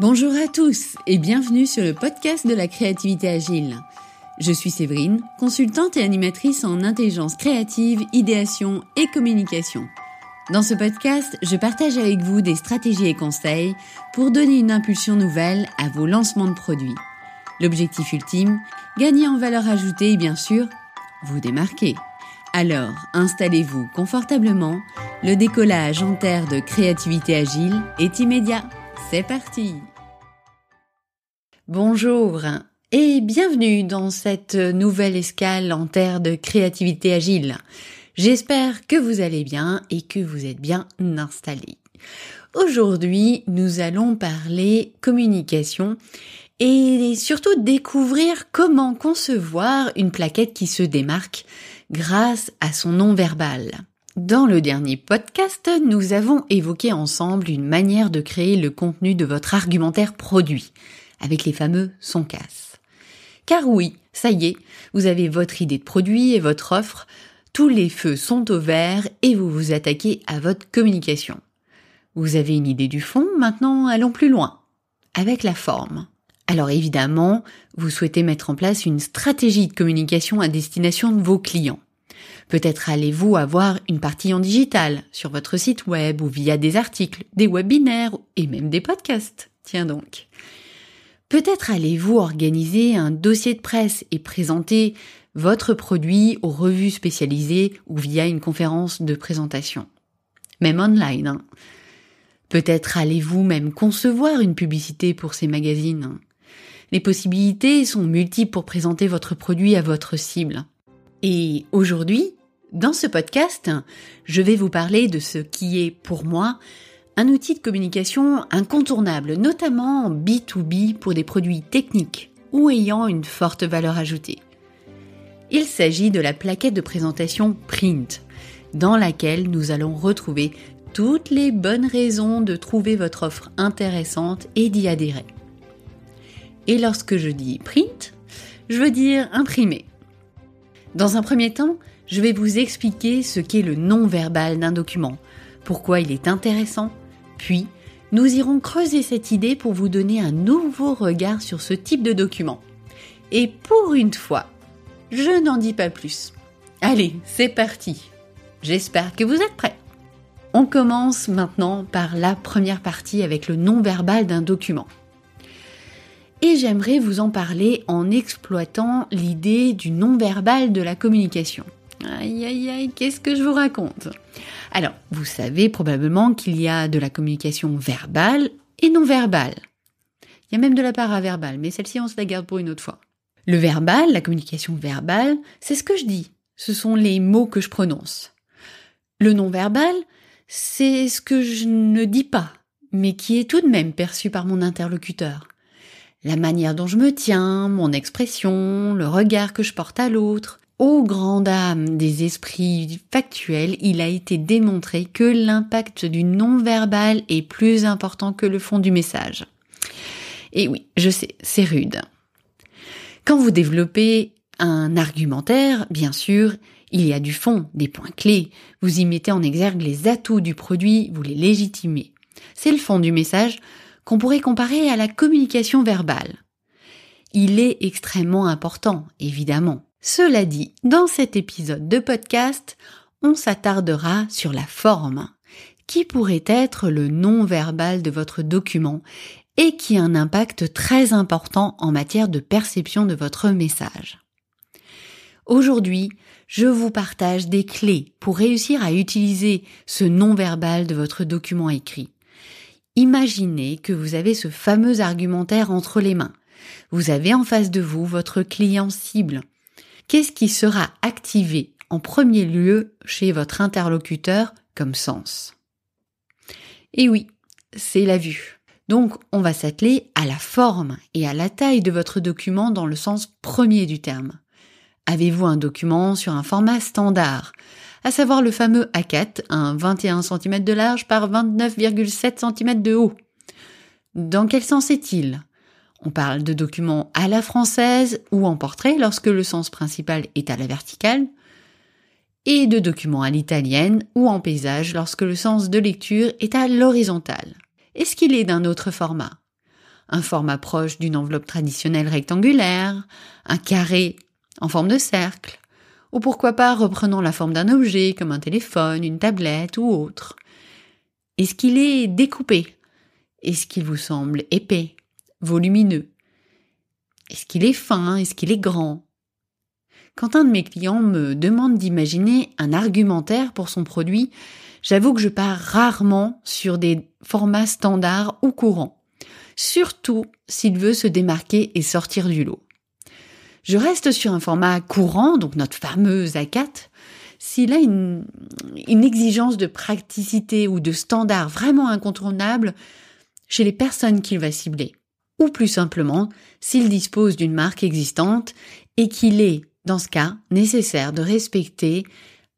Bonjour à tous et bienvenue sur le podcast de la créativité agile. Je suis Séverine, consultante et animatrice en intelligence créative, idéation et communication. Dans ce podcast, je partage avec vous des stratégies et conseils pour donner une impulsion nouvelle à vos lancements de produits. L'objectif ultime, gagner en valeur ajoutée et bien sûr, vous démarquer. Alors, installez-vous confortablement, le décollage en terre de créativité agile est immédiat. C'est parti Bonjour et bienvenue dans cette nouvelle escale en terre de créativité agile. J'espère que vous allez bien et que vous êtes bien installés. Aujourd'hui, nous allons parler communication et surtout découvrir comment concevoir une plaquette qui se démarque grâce à son nom verbal. Dans le dernier podcast, nous avons évoqué ensemble une manière de créer le contenu de votre argumentaire produit, avec les fameux casse. Car oui, ça y est, vous avez votre idée de produit et votre offre, tous les feux sont au vert et vous vous attaquez à votre communication. Vous avez une idée du fond, maintenant allons plus loin, avec la forme. Alors évidemment, vous souhaitez mettre en place une stratégie de communication à destination de vos clients. Peut-être allez-vous avoir une partie en digital sur votre site web ou via des articles, des webinaires et même des podcasts. Tiens donc. Peut-être allez-vous organiser un dossier de presse et présenter votre produit aux revues spécialisées ou via une conférence de présentation. Même online. Hein. Peut-être allez-vous même concevoir une publicité pour ces magazines. Les possibilités sont multiples pour présenter votre produit à votre cible. Et aujourd'hui, dans ce podcast, je vais vous parler de ce qui est pour moi un outil de communication incontournable, notamment B2B pour des produits techniques ou ayant une forte valeur ajoutée. Il s'agit de la plaquette de présentation Print, dans laquelle nous allons retrouver toutes les bonnes raisons de trouver votre offre intéressante et d'y adhérer. Et lorsque je dis print, je veux dire imprimer. Dans un premier temps, je vais vous expliquer ce qu'est le non-verbal d'un document, pourquoi il est intéressant, puis nous irons creuser cette idée pour vous donner un nouveau regard sur ce type de document. Et pour une fois, je n'en dis pas plus. Allez, c'est parti. J'espère que vous êtes prêts. On commence maintenant par la première partie avec le non-verbal d'un document et j'aimerais vous en parler en exploitant l'idée du non-verbal de la communication. Aïe aïe aïe, qu'est-ce que je vous raconte? Alors, vous savez probablement qu'il y a de la communication verbale et non verbale. Il y a même de la paraverbale, mais celle-ci on se la garde pour une autre fois. Le verbal, la communication verbale, c'est ce que je dis. Ce sont les mots que je prononce. Le non-verbal, c'est ce que je ne dis pas, mais qui est tout de même perçu par mon interlocuteur la manière dont je me tiens, mon expression, le regard que je porte à l'autre. Ô grande âme des esprits factuels, il a été démontré que l'impact du non-verbal est plus important que le fond du message. Et oui, je sais, c'est rude. Quand vous développez un argumentaire, bien sûr, il y a du fond, des points clés. Vous y mettez en exergue les atouts du produit, vous les légitimez. C'est le fond du message qu'on pourrait comparer à la communication verbale. Il est extrêmement important, évidemment. Cela dit, dans cet épisode de podcast, on s'attardera sur la forme, qui pourrait être le non-verbal de votre document et qui a un impact très important en matière de perception de votre message. Aujourd'hui, je vous partage des clés pour réussir à utiliser ce non-verbal de votre document écrit. Imaginez que vous avez ce fameux argumentaire entre les mains. Vous avez en face de vous votre client cible. Qu'est-ce qui sera activé en premier lieu chez votre interlocuteur comme sens? Et oui, c'est la vue. Donc, on va s'atteler à la forme et à la taille de votre document dans le sens premier du terme. Avez-vous un document sur un format standard? À savoir le fameux A4, un 21 cm de large par 29,7 cm de haut. Dans quel sens est-il? On parle de documents à la française ou en portrait lorsque le sens principal est à la verticale, et de documents à l'italienne ou en paysage lorsque le sens de lecture est à l'horizontale. Est-ce qu'il est d'un autre format? Un format proche d'une enveloppe traditionnelle rectangulaire, un carré en forme de cercle, ou pourquoi pas reprenant la forme d'un objet comme un téléphone, une tablette ou autre. Est-ce qu'il est découpé? Est-ce qu'il vous semble épais, volumineux? Est-ce qu'il est fin? Est-ce qu'il est grand? Quand un de mes clients me demande d'imaginer un argumentaire pour son produit, j'avoue que je pars rarement sur des formats standards ou courants, surtout s'il veut se démarquer et sortir du lot. Je reste sur un format courant, donc notre fameuse A4, s'il a une, une exigence de praticité ou de standard vraiment incontournable chez les personnes qu'il va cibler. Ou plus simplement, s'il dispose d'une marque existante et qu'il est, dans ce cas, nécessaire de respecter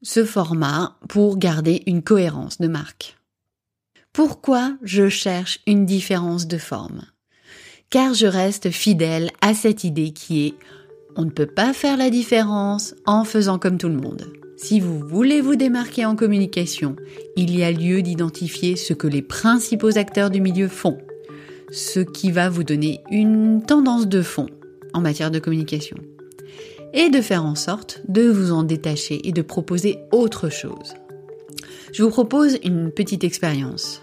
ce format pour garder une cohérence de marque. Pourquoi je cherche une différence de forme? Car je reste fidèle à cette idée qui est on ne peut pas faire la différence en faisant comme tout le monde. Si vous voulez vous démarquer en communication, il y a lieu d'identifier ce que les principaux acteurs du milieu font, ce qui va vous donner une tendance de fond en matière de communication, et de faire en sorte de vous en détacher et de proposer autre chose. Je vous propose une petite expérience.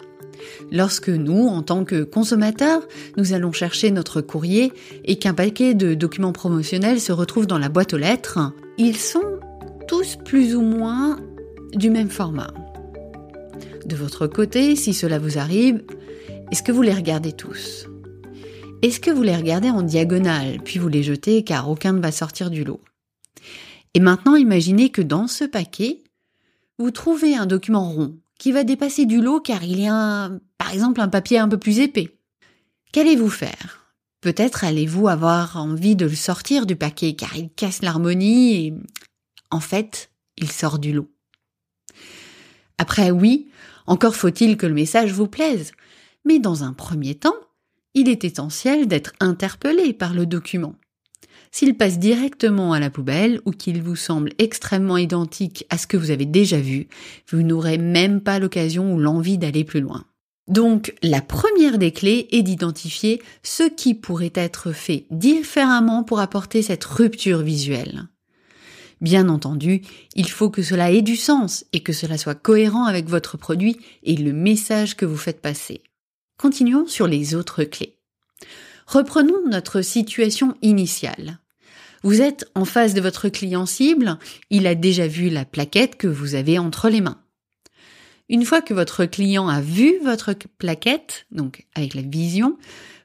Lorsque nous, en tant que consommateurs, nous allons chercher notre courrier et qu'un paquet de documents promotionnels se retrouve dans la boîte aux lettres, ils sont tous plus ou moins du même format. De votre côté, si cela vous arrive, est-ce que vous les regardez tous? Est-ce que vous les regardez en diagonale, puis vous les jetez car aucun ne va sortir du lot? Et maintenant, imaginez que dans ce paquet, vous trouvez un document rond qui va dépasser du lot car il y a, par exemple, un papier un peu plus épais. Qu'allez-vous faire? Peut-être allez-vous avoir envie de le sortir du paquet car il casse l'harmonie et, en fait, il sort du lot. Après, oui, encore faut-il que le message vous plaise. Mais dans un premier temps, il est essentiel d'être interpellé par le document. S'il passe directement à la poubelle ou qu'il vous semble extrêmement identique à ce que vous avez déjà vu, vous n'aurez même pas l'occasion ou l'envie d'aller plus loin. Donc, la première des clés est d'identifier ce qui pourrait être fait différemment pour apporter cette rupture visuelle. Bien entendu, il faut que cela ait du sens et que cela soit cohérent avec votre produit et le message que vous faites passer. Continuons sur les autres clés. Reprenons notre situation initiale. Vous êtes en face de votre client cible, il a déjà vu la plaquette que vous avez entre les mains. Une fois que votre client a vu votre plaquette, donc avec la vision,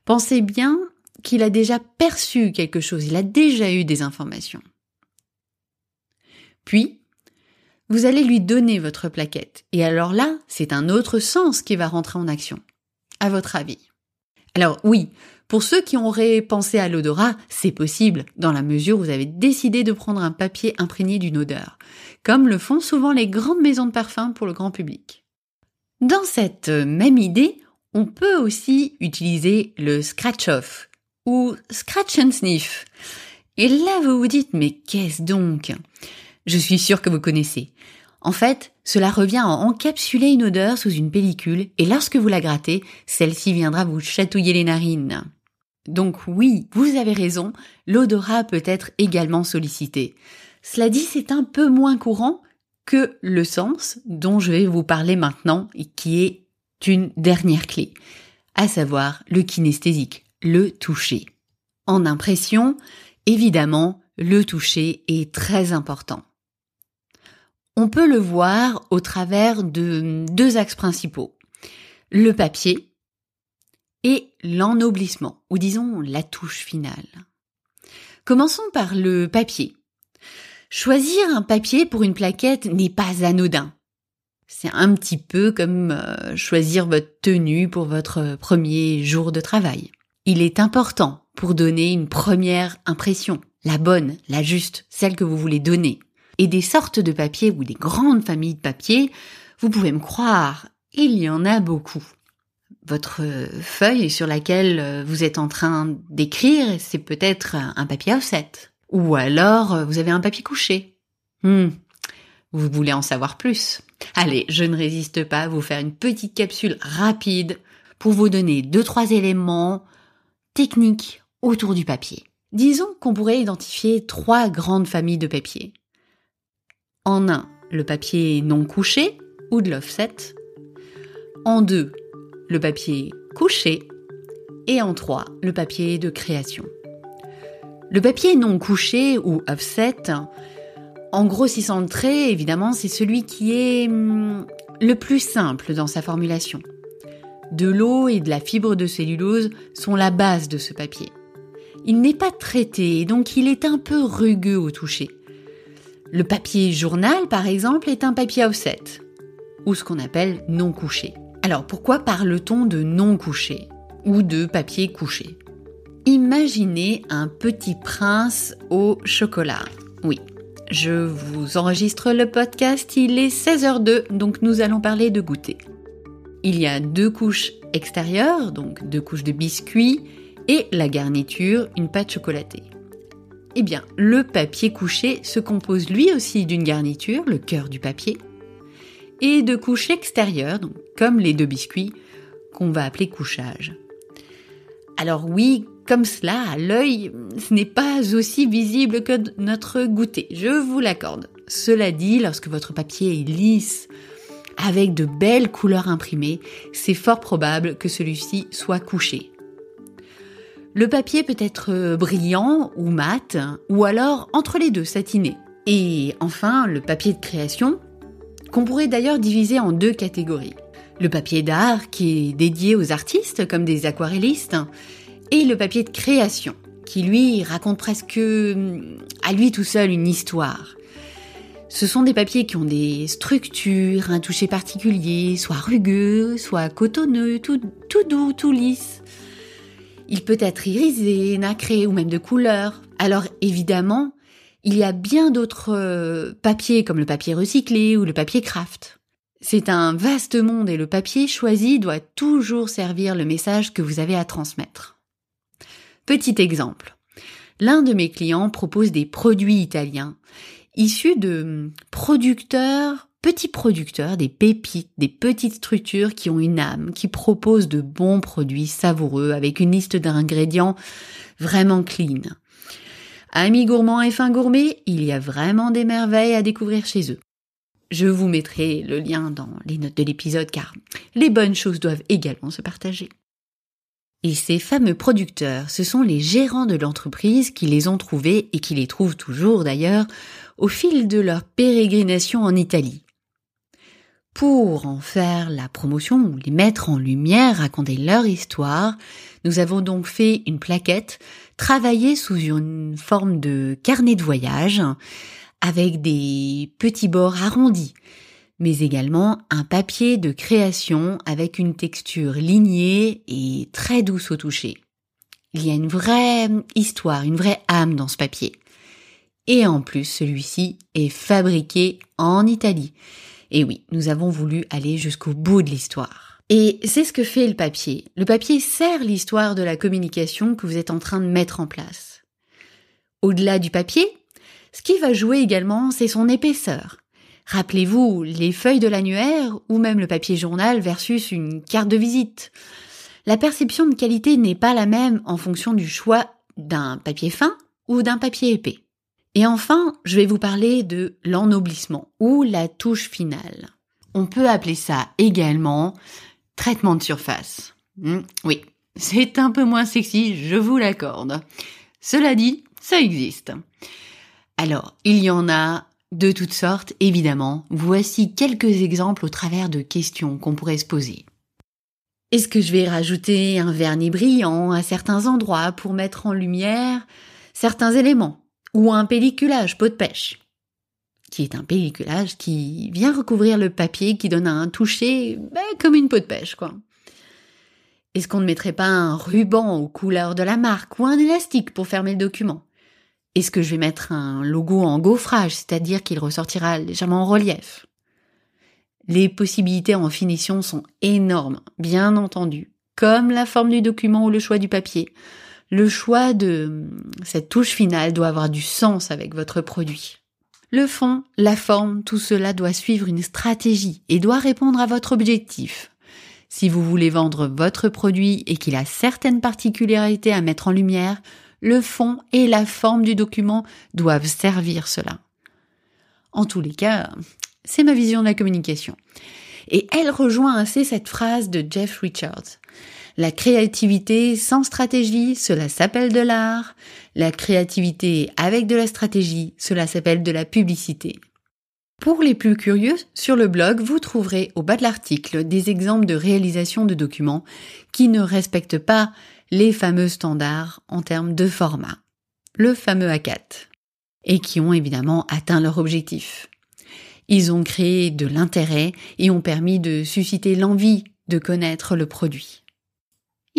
pensez bien qu'il a déjà perçu quelque chose, il a déjà eu des informations. Puis, vous allez lui donner votre plaquette. Et alors là, c'est un autre sens qui va rentrer en action. À votre avis. Alors oui, pour ceux qui auraient pensé à l'odorat, c'est possible, dans la mesure où vous avez décidé de prendre un papier imprégné d'une odeur, comme le font souvent les grandes maisons de parfums pour le grand public. Dans cette même idée, on peut aussi utiliser le scratch-off ou scratch and sniff. Et là, vous vous dites, mais qu'est-ce donc? Je suis sûre que vous connaissez. En fait, cela revient à encapsuler une odeur sous une pellicule et lorsque vous la grattez, celle-ci viendra vous chatouiller les narines. Donc oui, vous avez raison, l'odorat peut être également sollicité. Cela dit, c'est un peu moins courant que le sens dont je vais vous parler maintenant et qui est une dernière clé, à savoir le kinesthésique, le toucher. En impression, évidemment, le toucher est très important. On peut le voir au travers de deux axes principaux. Le papier, et l'ennoblissement, ou disons la touche finale. Commençons par le papier. Choisir un papier pour une plaquette n'est pas anodin. C'est un petit peu comme euh, choisir votre tenue pour votre premier jour de travail. Il est important pour donner une première impression, la bonne, la juste, celle que vous voulez donner. Et des sortes de papier ou des grandes familles de papier, vous pouvez me croire, il y en a beaucoup votre feuille sur laquelle euh, vous êtes en train d'écrire, c'est peut-être un papier offset. Ou alors, euh, vous avez un papier couché. Hmm. Vous voulez en savoir plus Allez, je ne résiste pas à vous faire une petite capsule rapide pour vous donner deux trois éléments techniques autour du papier. Disons qu'on pourrait identifier trois grandes familles de papier. En un, le papier non couché ou de l'offset. En deux, le papier couché. Et en trois, le papier de création. Le papier non couché ou offset, en grossissant le trait, évidemment, c'est celui qui est hum, le plus simple dans sa formulation. De l'eau et de la fibre de cellulose sont la base de ce papier. Il n'est pas traité, donc il est un peu rugueux au toucher. Le papier journal, par exemple, est un papier offset, ou ce qu'on appelle non couché. Alors pourquoi parle-t-on de non couché ou de papier couché? Imaginez un petit prince au chocolat. Oui, je vous enregistre le podcast, il est 16h02, donc nous allons parler de goûter. Il y a deux couches extérieures, donc deux couches de biscuits, et la garniture, une pâte chocolatée. Eh bien, le papier couché se compose lui aussi d'une garniture, le cœur du papier, et de couches extérieures, comme les deux biscuits, qu'on va appeler couchage. Alors oui, comme cela, à l'œil, ce n'est pas aussi visible que notre goûter, je vous l'accorde. Cela dit, lorsque votre papier est lisse, avec de belles couleurs imprimées, c'est fort probable que celui-ci soit couché. Le papier peut être brillant ou mat, ou alors entre les deux, satiné. Et enfin, le papier de création, qu'on pourrait d'ailleurs diviser en deux catégories. Le papier d'art, qui est dédié aux artistes, comme des aquarellistes, et le papier de création, qui lui raconte presque hum, à lui tout seul une histoire. Ce sont des papiers qui ont des structures, un toucher particulier, soit rugueux, soit cotonneux, tout, tout doux, tout lisse. Il peut être irisé, nacré ou même de couleur. Alors évidemment, il y a bien d'autres euh, papiers comme le papier recyclé ou le papier craft. C'est un vaste monde et le papier choisi doit toujours servir le message que vous avez à transmettre. Petit exemple. L'un de mes clients propose des produits italiens issus de producteurs petits producteurs, des pépites, des petites structures qui ont une âme, qui proposent de bons produits savoureux avec une liste d'ingrédients vraiment clean. Amis gourmands et fins gourmets, il y a vraiment des merveilles à découvrir chez eux. Je vous mettrai le lien dans les notes de l'épisode car les bonnes choses doivent également se partager. Et ces fameux producteurs, ce sont les gérants de l'entreprise qui les ont trouvés et qui les trouvent toujours d'ailleurs au fil de leur pérégrination en Italie. Pour en faire la promotion ou les mettre en lumière, raconter leur histoire, nous avons donc fait une plaquette travaillée sous une forme de carnet de voyage avec des petits bords arrondis, mais également un papier de création avec une texture lignée et très douce au toucher. Il y a une vraie histoire, une vraie âme dans ce papier. Et en plus, celui-ci est fabriqué en Italie. Et oui, nous avons voulu aller jusqu'au bout de l'histoire. Et c'est ce que fait le papier. Le papier sert l'histoire de la communication que vous êtes en train de mettre en place. Au-delà du papier, ce qui va jouer également, c'est son épaisseur. Rappelez-vous les feuilles de l'annuaire ou même le papier journal versus une carte de visite. La perception de qualité n'est pas la même en fonction du choix d'un papier fin ou d'un papier épais. Et enfin, je vais vous parler de l'ennoblissement ou la touche finale. On peut appeler ça également traitement de surface. Hmm, oui, c'est un peu moins sexy, je vous l'accorde. Cela dit, ça existe. Alors, il y en a de toutes sortes, évidemment. Voici quelques exemples au travers de questions qu'on pourrait se poser. Est-ce que je vais rajouter un vernis brillant à certains endroits pour mettre en lumière certains éléments? Ou un pelliculage peau de pêche, qui est un pelliculage qui vient recouvrir le papier, qui donne un toucher ben, comme une peau de pêche, quoi. Est-ce qu'on ne mettrait pas un ruban aux couleurs de la marque ou un élastique pour fermer le document? Est-ce que je vais mettre un logo en gaufrage, c'est-à-dire qu'il ressortira légèrement en relief? Les possibilités en finition sont énormes, bien entendu, comme la forme du document ou le choix du papier le choix de cette touche finale doit avoir du sens avec votre produit. Le fond, la forme, tout cela doit suivre une stratégie et doit répondre à votre objectif. Si vous voulez vendre votre produit et qu'il a certaines particularités à mettre en lumière, le fond et la forme du document doivent servir cela. En tous les cas, c'est ma vision de la communication. Et elle rejoint assez cette phrase de Jeff Richards. La créativité sans stratégie, cela s'appelle de l'art. La créativité avec de la stratégie, cela s'appelle de la publicité. Pour les plus curieux, sur le blog, vous trouverez au bas de l'article des exemples de réalisation de documents qui ne respectent pas les fameux standards en termes de format, le fameux A4, et qui ont évidemment atteint leur objectif. Ils ont créé de l'intérêt et ont permis de susciter l'envie de connaître le produit.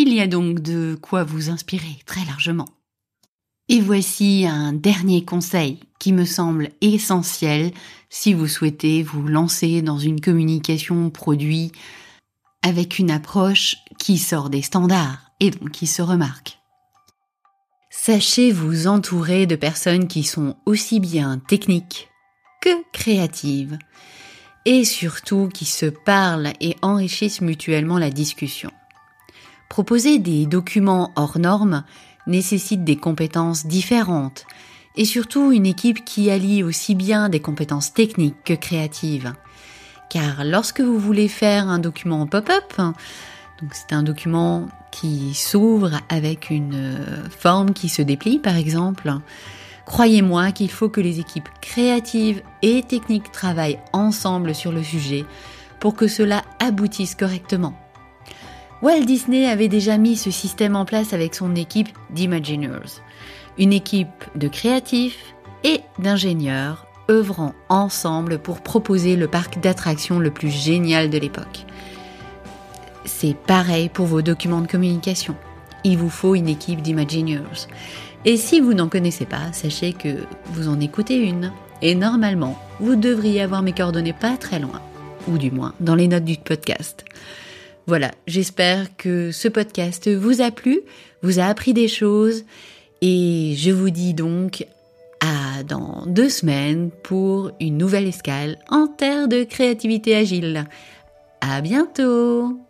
Il y a donc de quoi vous inspirer très largement. Et voici un dernier conseil qui me semble essentiel si vous souhaitez vous lancer dans une communication produit avec une approche qui sort des standards et donc qui se remarque. Sachez vous entourer de personnes qui sont aussi bien techniques que créatives et surtout qui se parlent et enrichissent mutuellement la discussion. Proposer des documents hors normes nécessite des compétences différentes et surtout une équipe qui allie aussi bien des compétences techniques que créatives. Car lorsque vous voulez faire un document pop-up, donc c'est un document qui s'ouvre avec une euh, forme qui se déplie par exemple, croyez-moi qu'il faut que les équipes créatives et techniques travaillent ensemble sur le sujet pour que cela aboutisse correctement. Walt Disney avait déjà mis ce système en place avec son équipe d'Imagineers, une équipe de créatifs et d'ingénieurs œuvrant ensemble pour proposer le parc d'attractions le plus génial de l'époque. C'est pareil pour vos documents de communication. Il vous faut une équipe d'Imagineers. Et si vous n'en connaissez pas, sachez que vous en écoutez une. Et normalement, vous devriez avoir mes coordonnées pas très loin, ou du moins dans les notes du podcast. Voilà, j'espère que ce podcast vous a plu, vous a appris des choses et je vous dis donc à dans deux semaines pour une nouvelle escale en terre de créativité agile. À bientôt!